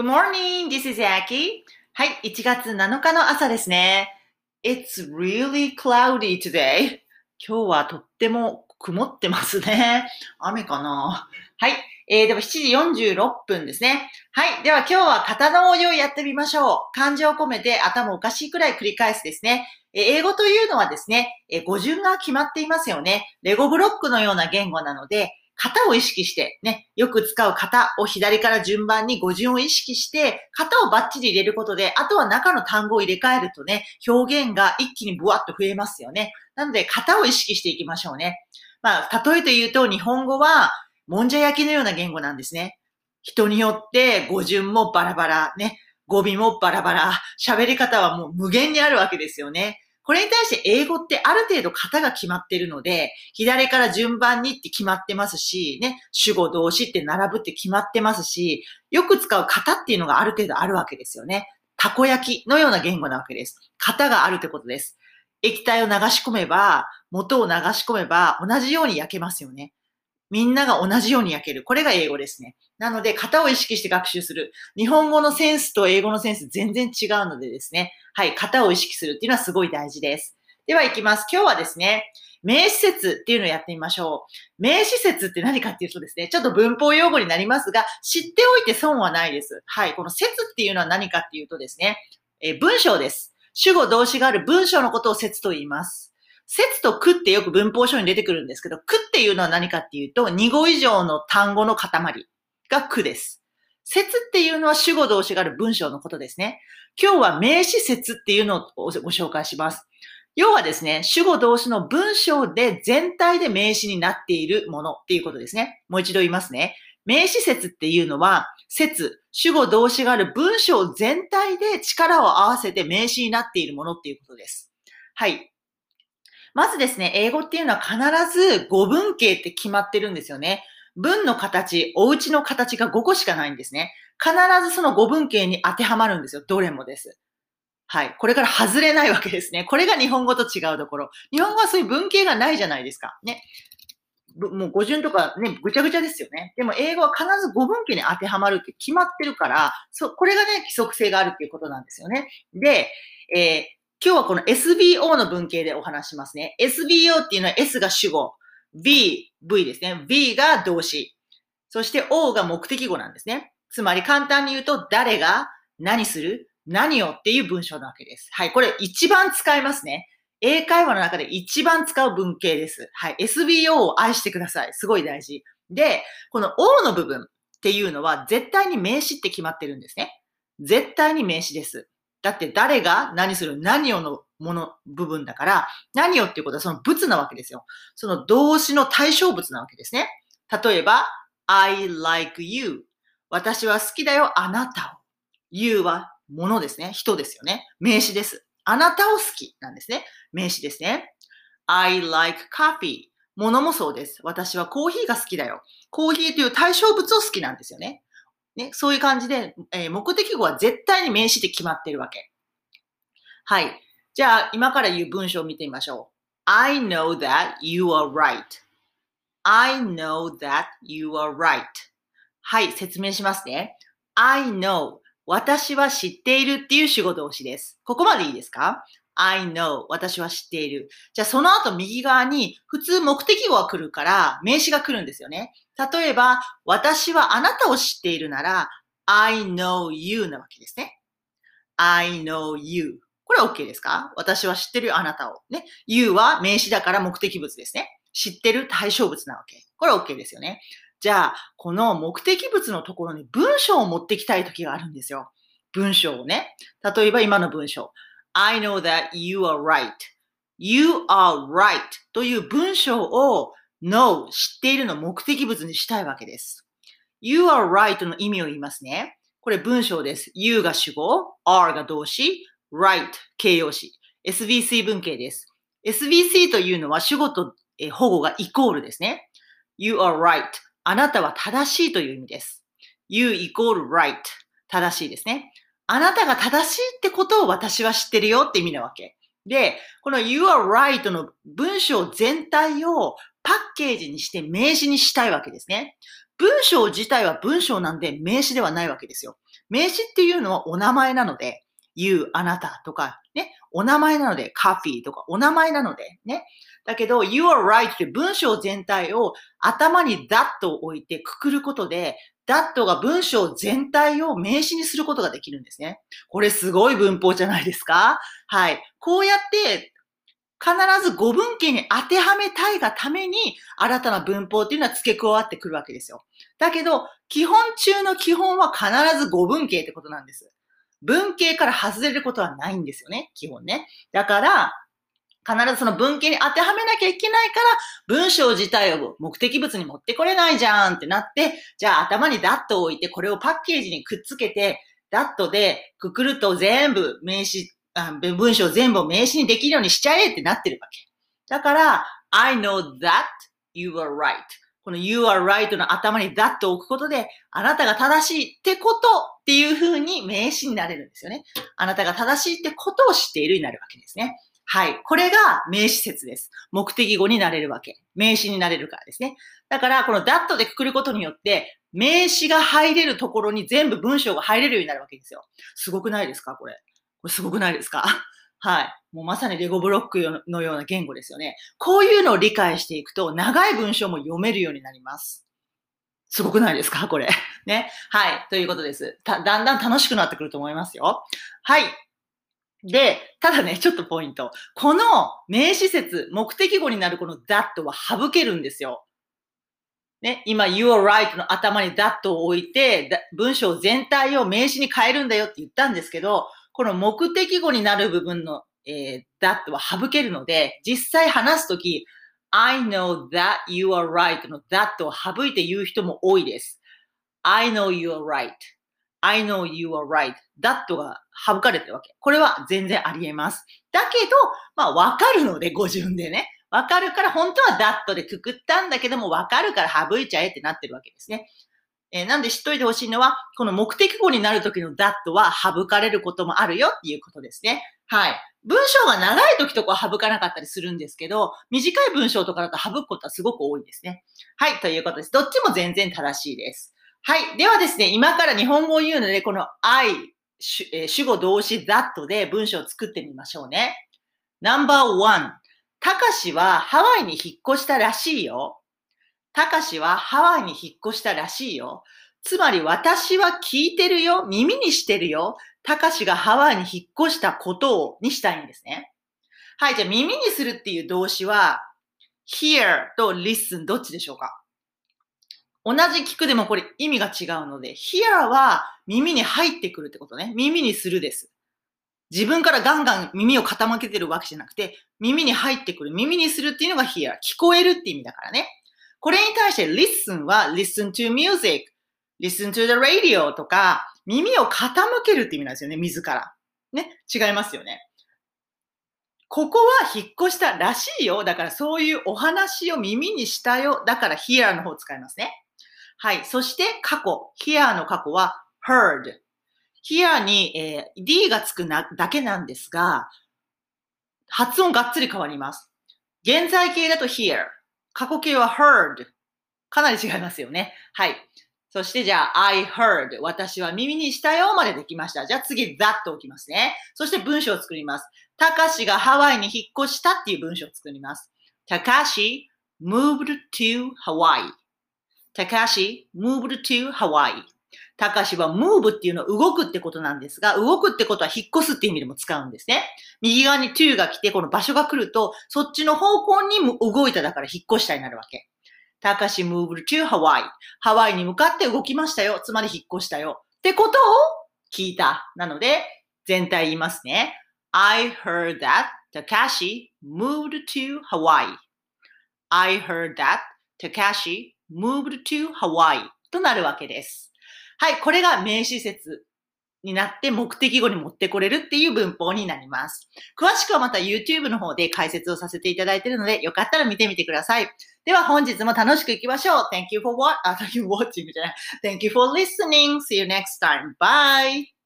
Good morning, this is Aki. はい、1月7日の朝ですね。It's really cloudy today. 今日はとっても曇ってますね。雨かな？はい、えー、では7時46分ですね。はい、では今日は型の応用やってみましょう。漢字を込めて頭おかしいくらい繰り返すですね。英語というのはですね、語順が決まっていますよね。レゴブロックのような言語なので、型を意識して、ね、よく使う型を左から順番に語順を意識して、型をバッチリ入れることで、あとは中の単語を入れ替えるとね、表現が一気にブワッと増えますよね。なので、型を意識していきましょうね。まあ、例えて言うと、日本語は、もんじゃ焼きのような言語なんですね。人によって語順もバラバラ、ね、語尾もバラバラ、喋り方はもう無限にあるわけですよね。これに対して英語ってある程度型が決まってるので、左から順番にって決まってますし、ね、主語動詞って並ぶって決まってますし、よく使う型っていうのがある程度あるわけですよね。たこ焼きのような言語なわけです。型があるってことです。液体を流し込めば、元を流し込めば同じように焼けますよね。みんなが同じように焼ける。これが英語ですね。なので、型を意識して学習する。日本語のセンスと英語のセンス全然違うのでですね。はい、型を意識するっていうのはすごい大事です。では行きます。今日はですね、名詞説っていうのをやってみましょう。名詞説って何かっていうとですね、ちょっと文法用語になりますが、知っておいて損はないです。はい、この説っていうのは何かっていうとですね、え文章です。主語動詞がある文章のことを説と言います。説と句ってよく文法書に出てくるんですけど、句っていうのは何かっていうと、2語以上の単語の塊が句です。説っていうのは主語動詞がある文章のことですね。今日は名詞説っていうのをご紹介します。要はですね、主語動詞の文章で全体で名詞になっているものっていうことですね。もう一度言いますね。名詞説っていうのは、説、主語動詞がある文章全体で力を合わせて名詞になっているものっていうことです。はい。まずですね、英語っていうのは必ず語文形って決まってるんですよね。文の形、お家の形が5個しかないんですね。必ずその語文形に当てはまるんですよ。どれもです。はい。これから外れないわけですね。これが日本語と違うところ。日本語はそういう文形がないじゃないですか。ね。もう語順とかね、ぐちゃぐちゃですよね。でも英語は必ず語文形に当てはまるって決まってるから、そ、これがね、規則性があるっていうことなんですよね。で、えー今日はこの SBO の文系でお話しますね。SBO っていうのは S が主語、V、V ですね。V が動詞。そして O が目的語なんですね。つまり簡単に言うと、誰が何する何をっていう文章なわけです。はい。これ一番使いますね。英会話の中で一番使う文系です。はい。SBO を愛してください。すごい大事。で、この O の部分っていうのは絶対に名詞って決まってるんですね。絶対に名詞です。だって誰が何する何をのもの、部分だから、何をっていうことはその物なわけですよ。その動詞の対象物なわけですね。例えば、I like you. 私は好きだよ、あなたを。you はものですね。人ですよね。名詞です。あなたを好きなんですね。名詞ですね。I like coffee. ものもそうです。私はコーヒーが好きだよ。コーヒーという対象物を好きなんですよね。ね、そういう感じで、えー、目的語は絶対に名詞で決まってるわけ。はい。じゃあ、今から言う文章を見てみましょう。I know that you are right.I know that you are right. はい、説明しますね。I know 私は知っているっていう主語動詞です。ここまでいいですか？?I know 私は知っている。じゃあその後右側に普通目的語が来るから名詞が来るんですよね。例えば、私はあなたを知っているなら、I know you なわけですね。I know you。これは OK ですか？私は知ってる、あなたを。ね。you は名詞だから目的物ですね。知ってる対象物なわけ。これは OK ですよね。じゃあ、この目的物のところに文章を持ってきたいときがあるんですよ。文章をね。例えば今の文章。I know that you are right.You are right という文章を know 知っているの目的物にしたいわけです。You are right の意味を言いますね。これ文章です。You が主語、r が動詞、right 形容詞。SVC 文型です。SVC というのは主語と保護がイコールですね。You are right あなたは正しいという意味です。You equal right 正しいですね。あなたが正しいってことを私は知ってるよって意味なわけ。で、この You are right の文章全体をパッケージにして名詞にしたいわけですね。文章自体は文章なんで名詞ではないわけですよ。名詞っていうのはお名前なので、you, あなたとか、ね、お名前なので、カフィーとか、お名前なので、ね。だけど、you are right って文章全体を頭に that を置いてくくることで、that が文章全体を名詞にすることができるんですね。これすごい文法じゃないですか？はい。こうやって必ず語文形に当てはめたいがために、新たな文法っていうのは付け加わってくるわけですよ。だけど、基本中の基本は必ず語文形ってことなんです。文形から外れることはないんですよね、基本ね。だから、必ずその文系に当てはめなきゃいけないから、文章自体を目的物に持ってこれないじゃんってなって、じゃあ頭にダットを置いて、これをパッケージにくっつけて、ダットでくくると全部名詞、文章全部を名詞にできるようにしちゃえってなってるわけ。だから、I know that you are right. この you are right の頭に that を置くことで、あなたが正しいってことっていう風に名詞になれるんですよね。あなたが正しいってことを知っているになるわけですね。はい。これが名詞説です。目的語になれるわけ。名詞になれるからですね。だから、この that でくくることによって、名詞が入れるところに全部文章が入れるようになるわけですよ。すごくないですか？これ。これすごくないですか？はい。もうまさにレゴブロックのような言語ですよね。こういうのを理解していくと、長い文章も読めるようになります。すごくないですか？これ。ね。はい。ということです。だんだん楽しくなってくると思いますよ。はい。で、ただね、ちょっとポイント。この名詞説、目的語になるこの that は省けるんですよ。ね、今、you are right の頭に that を置いて、文章全体を名詞に変えるんだよって言ったんですけど、この目的語になる部分の、えー、that は省けるので、実際話すとき、I know that you are right の that を省いて言う人も多いです。I know you are right. I know you are right. that が省かれてるわけ。これは全然あり得ます。だけど、まあわかるので、語順でね。わかるから、本当は that でくくったんだけども、わかるから省いちゃえってなってるわけですね。えー、なんで知っといてほしいのは、この目的語になるときの that は省かれることもあるよっていうことですね。はい。文章が長い時とかは省かなかったりするんですけど、短い文章とかだと省くことはすごく多いですね。はい。ということです。どっちも全然正しいです。はい。ではですね、今から日本語を言うので、この I え、主語動詞 that で文章を作ってみましょうね。No.1 たかしはハワイに引っ越したらしいよ。たかしはハワイに引っ越したらしいよ。つまり私は聞いてるよ。耳にしてるよ。たかしがハワイに引っ越したことをにしたいんですね。はい。じゃあ耳にするっていう動詞は hear と listen どっちでしょうか？同じ聞くでもこれ意味が違うので、hear は耳に入ってくるってことね。耳にするです。自分からガンガン耳を傾けてるわけじゃなくて、耳に入ってくる。耳にするっていうのが hear。聞こえるって意味だからね。これに対して listen は listen to music, listen to the radio とか、耳を傾けるって意味なんですよね。自ら。ね。違いますよね。ここは引っ越したらしいよ。だからそういうお話を耳にしたよ。だから hear の方を使いますね。はい。そして過去。here の過去は heard。here に、えー、d がつくなだけなんですが、発音がっつり変わります。現在形だと here。過去形は heard。かなり違いますよね。はい。そしてじゃあ、I heard。私は耳にしたよまでできました。じゃあ次、that と置きますね。そして文章を作ります。たかしがハワイに引っ越したっていう文章を作ります。たかし moved to Hawaii. たかし moved to Hawaii. たかしは move っていうのは動くってことなんですが、動くってことは引っ越すっていう意味でも使うんですね。右側に to が来て、この場所が来ると、そっちの方向に動いただから引っ越したになるわけ。たかし moved to Hawaii. ハワイに向かって動きましたよ。つまり引っ越したよ。ってことを聞いた。なので、全体言いますね。I heard that Takashi moved to Hawaii. I heard that Takashi moved to Hawaii となるわけです。はい、これが名詞説になって目的語に持ってこれるっていう文法になります。詳しくはまた YouTube の方で解説をさせていただいているので、よかったら見てみてください。では本日も楽しくいきましょう。Thank you for what? あ、Thank you watching じゃない。Thank you for listening. See you next time. Bye!